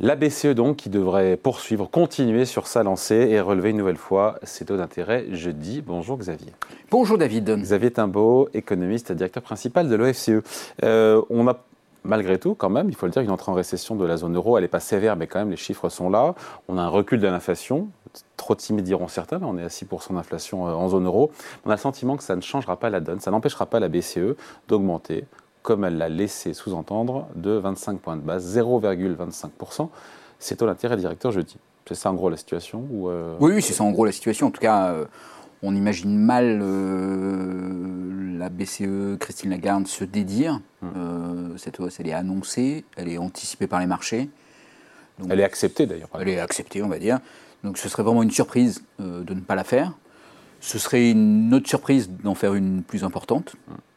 La BCE donc qui devrait poursuivre, continuer sur sa lancée et relever une nouvelle fois ses taux d'intérêt jeudi. Bonjour Xavier. Bonjour David. Xavier Timbaud, économiste, directeur principal de l'OFCE. Euh, on a malgré tout, quand même, il faut le dire, une entrée en récession de la zone euro, elle n'est pas sévère, mais quand même les chiffres sont là. On a un recul de l'inflation, trop timide diront certains, mais on est à 6% d'inflation euh, en zone euro. On a le sentiment que ça ne changera pas la donne, ça n'empêchera pas la BCE d'augmenter comme elle l'a laissé sous-entendre, de 25 points de base, 0,25%. C'est taux d'intérêt directeur jeudi. C'est ça en gros la situation ou euh, Oui, c'est ça en gros la situation. En tout cas, euh, on imagine mal euh, la BCE, Christine Lagarde, se dédire. Hmm. cette hausse, elle est annoncée, elle est anticipée par les marchés. elle est acceptée d'ailleurs. Elle est acceptée, on va dire. Donc ce serait vraiment une surprise de ne pas la faire. Ce serait une autre surprise d'en faire une plus importante,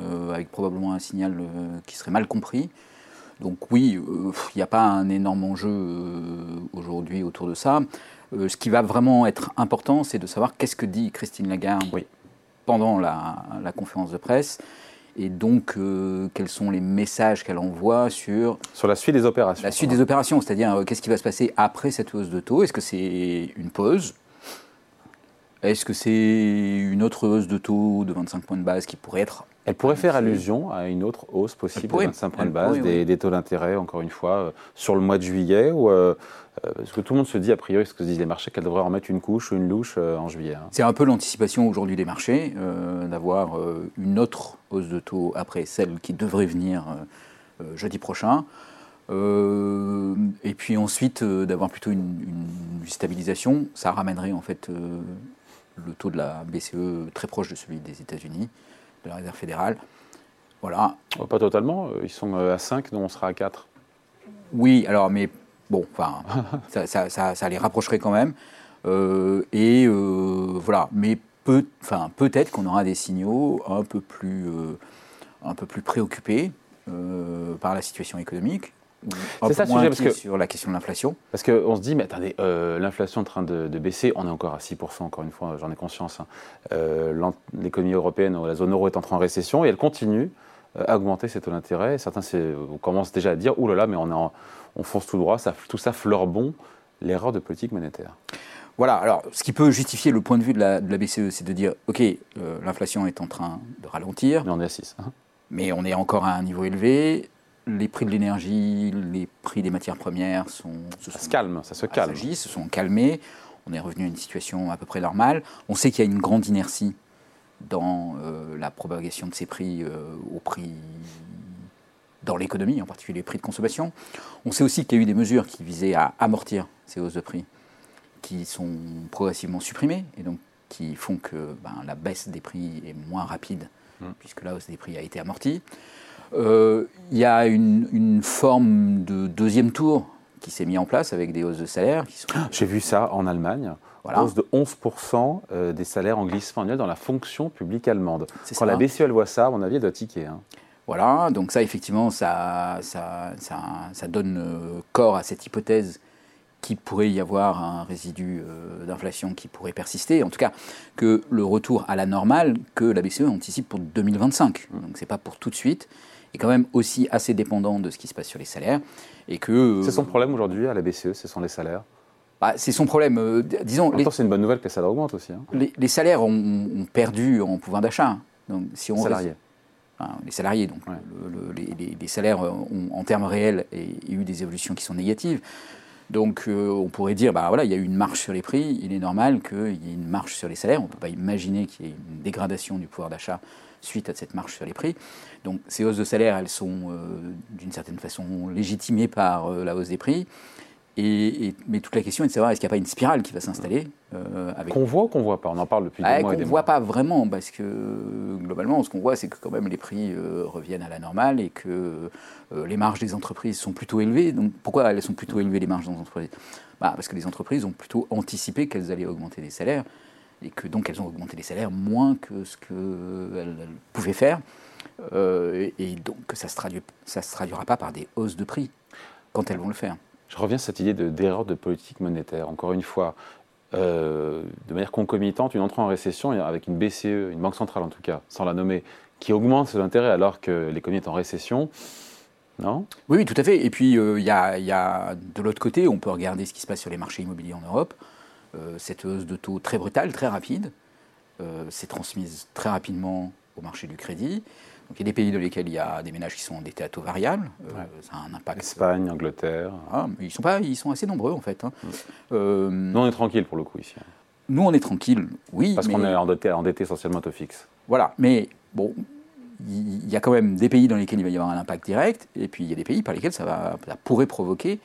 euh, avec probablement un signal euh, qui serait mal compris. Donc oui, euh, il n'y a pas un énorme enjeu aujourd'hui autour de ça. ce qui va vraiment être important, c'est de savoir qu'est-ce que dit Christine Lagarde pendant la, conférence de presse et donc quels sont les messages qu'elle envoie sur sur la suite des opérations. La suite des opérations, c'est-à-dire qu'est-ce qui va se passer après cette hausse de taux? Est-ce que c'est une pause? Est-ce que c'est une autre hausse de taux de 25 points de base qui pourrait être Elle pourrait faire allusion à une autre hausse possible de 25 points de base des, taux d'intérêt, encore une fois, euh, sur le mois de juillet ou euh, euh, parce que tout le monde se dit, a priori, ce que disent les marchés, qu'elle devrait en mettre une couche ou une louche en juillet. Hein. C'est un peu l'anticipation aujourd'hui des marchés, d'avoir une autre hausse de taux après celle qui devrait venir jeudi prochain. et puis ensuite, d'avoir plutôt une, une, stabilisation, ça ramènerait en fait le taux de la BCE très proche de celui des États-Unis, de la Réserve fédérale. Voilà. Oh, pas totalement, euh, ils sont euh, à 5, nous on sera à 4. Oui, alors, mais bon, enfin, ça, ça, les rapprocherait quand même. Euh, et voilà, mais peut, peut-être qu'on aura des signaux un peu plus, un peu plus préoccupés par la situation économique. C'est ça le sujet, parce que, sur la question de l'inflation. Parce qu'on se dit, mais attendez, euh, l'inflation est en train de, baisser, on est encore à 6%, encore une fois, j'en ai conscience. Hein. Euh, l'économie européenne, la zone euro est entrée en récession, et elle continue euh, à augmenter ses taux d'intérêt. Certains commencent déjà à dire, oulala, mais on, on fonce tout droit, ça, tout ça fleure bon l'erreur de politique monétaire. Voilà, alors ce qui peut justifier le point de vue de la, BCE, c'est de dire, OK, l'inflation est en train de ralentir. Mais on est à 6. Hein. Mais on est encore à un niveau élevé les prix de l'énergie, les prix des matières premières sont, ça se calme, ça se calme. se sont calmés. On est revenu à une situation à peu près normale. On sait qu'il y a une grande inertie dans euh, la propagation de ces prix euh, au prix dans l'économie, en particulier les prix de consommation. On sait aussi qu'il y a eu des mesures qui visaient à amortir ces hausses de prix, qui sont progressivement supprimées et donc qui font que ben, la baisse des prix est moins rapide mmh. puisque la hausse des prix a été amortie. Euh, il y a une, forme de deuxième tour qui s'est mis en place avec des hausses de salaire. J'ai vu ça en Allemagne. Hausse de 11% euh, des salaires en glissement annuel dans la fonction publique allemande. Quand la BCE elle voit ça, à mon avis, elle doit tiquer. Hein. Voilà, donc ça, effectivement, ça, ça, ça, donne euh, corps à cette hypothèse qu'il pourrait y avoir un résidu d'inflation qui pourrait persister. En tout cas, que le retour à la normale que la BCE anticipe pour 2025. Donc, ce n'est pas pour tout de suite est quand même aussi assez dépendant de ce qui se passe sur les salaires. Et que, c'est son problème aujourd'hui à la BCE, ce sont les salaires? Bah, c'est son problème. Euh, disons, c'est une bonne nouvelle que les salaires augmentent aussi. Hein. Les, salaires ont, perdu en pouvoir d'achat. Donc, si on salariés. les salariés, donc les, salaires ont, en termes réels, et, eu des évolutions qui sont négatives. Donc euh, on pourrait dire, bah voilà, il y a eu une marche sur les prix, il est normal qu'il y ait une marche sur les salaires. On ne peut pas imaginer qu'il y ait une dégradation du pouvoir d'achat suite à cette marche sur les prix. Donc ces hausses de salaire, elles sont euh, d'une certaine façon légitimées par euh, la hausse des prix. Et, mais toute la question est de savoir est-ce qu'il n'y a pas une spirale qui va s'installer euh, Qu'on voit ou qu'on ne voit pas? On en parle depuis des mois Qu'on ne voit pas vraiment, parce que globalement, ce qu'on voit, c'est que quand même les prix reviennent à la normale et que les marges des entreprises sont plutôt élevées. Donc pourquoi elles sont plutôt élevées, les marges des entreprises? Bah, Parce que les entreprises ont plutôt anticipé qu'elles allaient augmenter les salaires et que donc elles ont augmenté les salaires moins que ce qu'elles pouvaient faire. Euh, et donc ça ne se, se traduira pas par des hausses de prix quand elles vont le faire. Je reviens à cette idée d'erreur de, politique monétaire. Encore une fois, euh, de manière concomitante, une entrée en récession avec une BCE, une banque centrale en tout cas, sans la nommer, qui augmente ses intérêts alors que l'économie est en récession, Non? Oui, oui, tout à fait. Et puis, il y, a, y, a, de l'autre côté, on peut regarder ce qui se passe sur les marchés immobiliers en Europe. Cette hausse de taux très brutale, très rapide, s'est transmise très rapidement au marché du crédit. Donc, il y a des pays dans lesquels il y a des ménages qui sont endettés à taux variable. Ça a un impact. Espagne, Angleterre. Ah, ils, sont pas, ils sont assez nombreux, en fait. Hein. Mm. Nous, on est tranquille pour le coup ici. Nous, on est tranquille, oui. Parce qu'on est endetté, endetté essentiellement à taux fixe. Voilà, mais bon, il y a quand même des pays dans lesquels il va y avoir un impact direct, et puis il y a des pays par lesquels ça, va, pourrait provoquer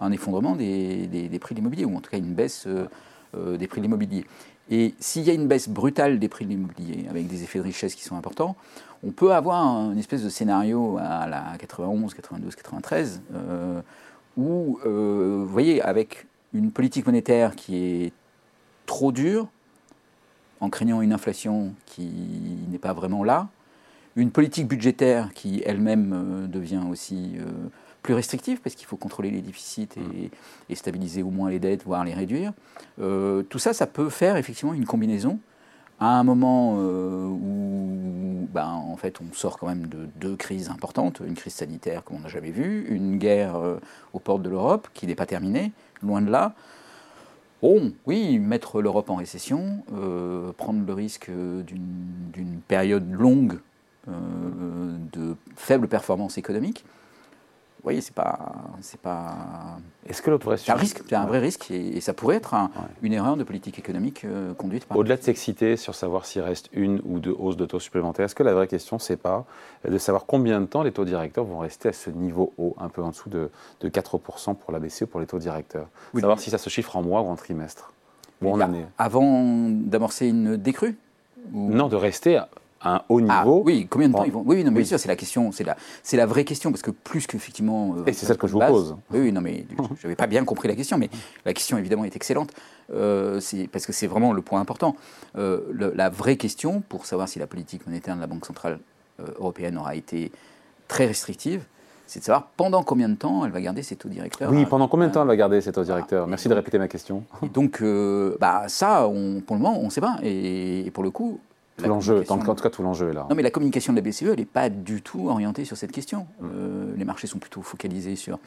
un effondrement des, prix de l'immobilier, ou en tout cas une baisse euh, euh, des prix de l'immobilier. Et s'il y a une baisse brutale des prix de l'immobilier, avec des effets de richesse qui sont importants, on peut avoir une espèce de scénario à la 91, 92, 93, où, euh, vous voyez, avec une politique monétaire qui est trop dure, en craignant une inflation qui n'est pas vraiment là, une politique budgétaire qui elle-même euh, devient aussi plus restrictive parce qu'il faut contrôler les déficits et, stabiliser au moins les dettes, voire les réduire. Euh, tout ça, ça peut faire effectivement une combinaison à un moment où, ben, en fait, on sort quand même de deux crises importantes, une crise sanitaire comme on n'a jamais vu, une guerre aux portes de l'Europe qui n'est pas terminée, loin de là. Bon, oui, mettre l'Europe en récession, prendre le risque d'une période longue euh, de faible performance économique. Vous voyez, c'est pas, c'est pas. Est-ce que l'autre C'est un risque, c'est un vrai risque, et, ça pourrait être une erreur de politique économique euh, conduite par. Au-delà de s'exciter sur savoir s'il reste une ou deux hausses de taux supplémentaires, est-ce que la vraie question, c'est pas de savoir combien de temps les taux directeurs vont rester à ce niveau haut, un peu en dessous de, de 4% pour la BCE pour les taux directeurs Savoir si ça se chiffre en mois ou en trimestre ou en année. Avant d'amorcer une décrue Non, de rester un haut ah, niveau. oui, combien de temps ils vont Oui, non, mais bien sûr, c'est la question, c'est la, c'est la vraie question, parce que plus qu'effectivement. Euh, Et c'est celle que je vous pose. Oui, non, mais je n'avais pas bien compris la question, mais la question évidemment est excellente, euh, c'est, parce que c'est vraiment le point important. Euh, la vraie question, pour savoir si la politique monétaire de la Banque centrale européenne aura été très restrictive, c'est de savoir pendant combien de temps elle va garder ses taux directeurs. Oui, pendant combien de temps elle va garder ses taux directeurs? Merci de répéter ma question. Et donc, bah, ça, on, pour le moment, on ne sait pas. et, pour le coup, tout l'enjeu, en tout cas, tout l'enjeu est là. Non, mais la communication de la BCE, elle n'est pas du tout orientée sur cette question. Mm. Euh, les marchés sont plutôt focalisés sur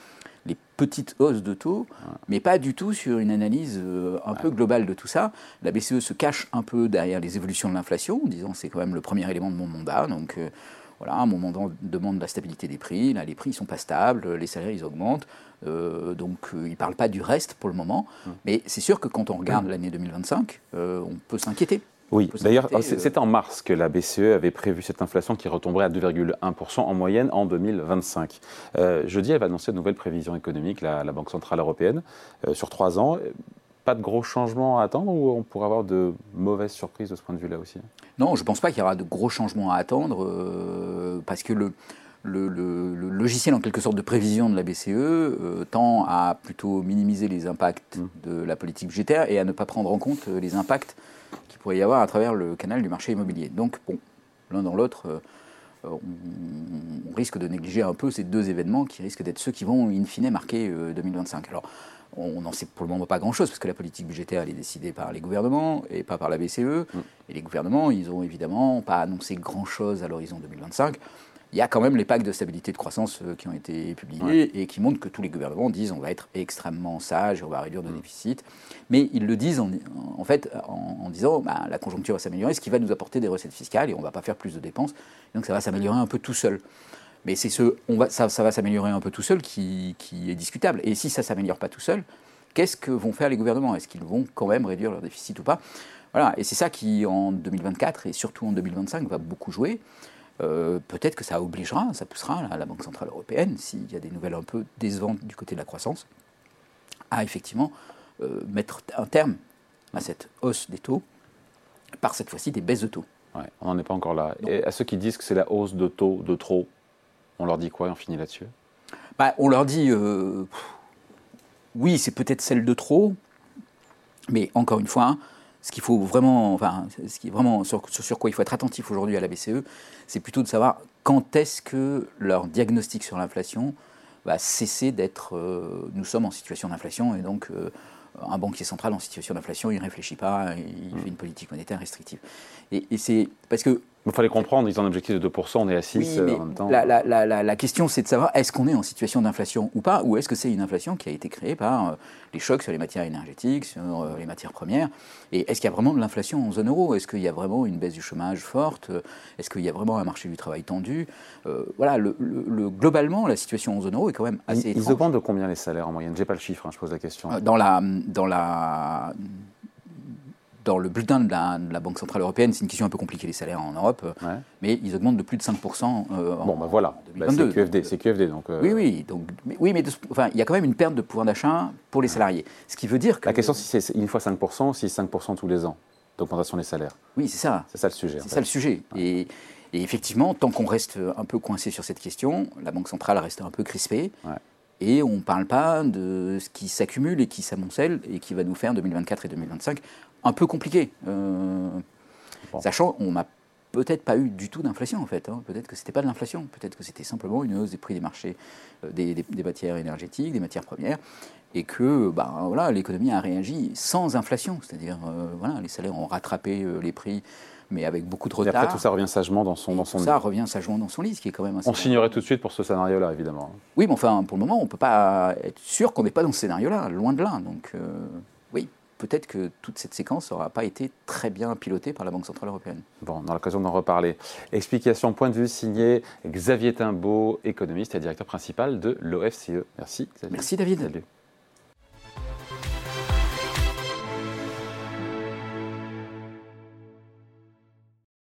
les petites hausses de taux, mais pas du tout sur une analyse euh, un peu globale de tout ça. La BCE se cache un peu derrière les évolutions de l'inflation, en disant c'est quand même le premier élément de mon mandat, donc euh, voilà, mon mandat demande la stabilité des prix, là les prix ne sont pas stables, les salaires ils augmentent, donc il ne parle pas du reste pour le moment, mm. mais c'est sûr que quand on regarde mm. l'année 2025, on peut s'inquiéter. Oui, d'ailleurs, c'est en mars que la BCE avait prévu cette inflation qui retomberait à 2,1% en moyenne en 2025. Euh, jeudi, elle va annoncer de nouvelles prévisions économiques, la, Banque Centrale Européenne, euh, sur trois ans. Pas de gros changements à attendre ou on pourrait avoir de mauvaises surprises de ce point de vue-là aussi? Non, je ne pense pas qu'il y aura de gros changements à attendre euh, parce que le, le, logiciel en quelque sorte de prévision de la BCE tend à plutôt minimiser les impacts mmh. de la politique budgétaire et à ne pas prendre en compte les impacts pourrait y avoir à travers le canal du marché immobilier. Donc, bon, l'un dans l'autre, euh, on, risque de négliger un peu ces deux événements qui risquent d'être ceux qui vont, in fine, marquer 2025. Euh, Alors, on n'en sait pour le moment pas grand-chose, parce que la politique budgétaire, elle est décidée par les gouvernements et pas par la BCE. Mm. Et les gouvernements, ils n'ont évidemment pas annoncé grand-chose à l'horizon 2025 il y a quand même les packs de stabilité et de croissance euh, qui ont été publiés et qui montrent que tous les gouvernements disent on va être extrêmement sage, on va réduire nos mm. déficits. Mais ils le disent en, fait en, disant bah, la conjoncture va s'améliorer, ce qui va nous apporter des recettes fiscales et on ne va pas faire plus de dépenses. Donc ça va s'améliorer un peu tout seul. Mais c'est ce, on va, ça, va s'améliorer un peu tout seul qui, qui est discutable. Et si ça ne s'améliore pas tout seul, qu'est-ce que vont faire les gouvernements? Est-ce qu'ils vont quand même réduire leur déficit ou pas? Voilà, et c'est ça qui, en 2024 et surtout en 2025, va beaucoup jouer. Euh, peut-être que ça obligera, ça poussera la, Banque Centrale Européenne, s'il y a des nouvelles un peu décevantes du côté de la croissance, à effectivement euh, mettre un terme à cette hausse des taux, par cette fois-ci des baisses de taux. on n'en est pas encore là. Et à ceux qui disent que c'est la hausse de taux de trop, on leur dit quoi et on finit là-dessus? Bah, On leur dit, euh, oui, c'est peut-être celle de trop, mais encore une fois, ce qu'il faut vraiment, enfin, ce qui est vraiment sur, sur, quoi il faut être attentif aujourd'hui à la BCE, c'est plutôt de savoir quand est-ce que leur diagnostic sur l'inflation va cesser d'être. Euh, nous sommes en situation d'inflation et donc euh, un banquier central en situation d'inflation, il ne réfléchit pas, il fait une politique monétaire restrictive. Et, c'est parce que Il fallait comprendre, ils ont un objectif de 2%, on est à 6 Oui, euh, mais en même temps. La, la- la- la- la question, c'est de savoir est-ce qu'on est en situation d'inflation ou pas, ou est-ce que c'est une inflation qui a été créée par euh, les chocs sur les matières énergétiques, sur euh, les matières premières Et est-ce qu'il y a vraiment de l'inflation en zone euro? Est-ce qu'il y a vraiment une baisse du chômage forte? Est-ce qu'il y a vraiment un marché du travail tendu? Euh, Voilà, le, le- le- globalement, la situation en zone euro est quand même assez Ils, ils augmentent de combien les salaires en moyenne? J'ai pas le chiffre, hein, je pose la question. Dans la, dans la, dans le bulletin de la, de la Banque Centrale Européenne, c'est une question un peu compliquée les salaires en Europe, euh, Ouais. mais ils augmentent de plus de 5% euh, en Bon, ben voilà, Bah, 2022. c'est QFD, c'est QFD. Donc, euh, Oui, oui, donc, mais, oui, mais de enfin, il y a quand même une perte de pouvoir d'achat pour les salariés. Ce qui veut dire que. La question, si c'est une fois 5%, ou si c'est 5% tous les ans d'augmentation des salaires. Oui, c'est ça. C'est ça le sujet. C'est ça le sujet. Et, et effectivement, tant qu'on reste un peu coincé sur cette question, la Banque centrale reste un peu crispée. Ouais. Et on ne parle pas de ce qui s'accumule et qui s'amoncelle et qui va nous faire 2024 et 2025 un peu compliqué. Euh, Bon. Sachant, on n'a peut-être pas eu du tout d'inflation en fait. hein. Peut-être que c'était pas de l'inflation. Peut-être que c'était simplement une hausse des prix des marchés euh, des, des- des matières énergétiques, des matières premières, et que ben, voilà, l'économie a réagi sans inflation. C'est-à-dire, euh, voilà, les salaires ont rattrapé euh, les prix, mais avec beaucoup de Et retard. après, tout ça revient sagement dans son, dans son Tout lit. ça revient sagement dans son lit, ce qui est quand même assez. On signerait tout de suite pour ce scénario-là, évidemment. Oui, mais enfin, pour le moment, on ne peut pas être sûr qu'on n'est pas dans ce scénario-là, loin de là. Donc, euh, peut-être que toute cette séquence n'aura pas été très bien pilotée par la Banque Centrale Européenne. Bon, on aura l'occasion d'en reparler. Explication, point de vue signé Xavier Timbaud, économiste et directeur principal de l'OFCE. Merci. Xavier. Merci, David. Salut.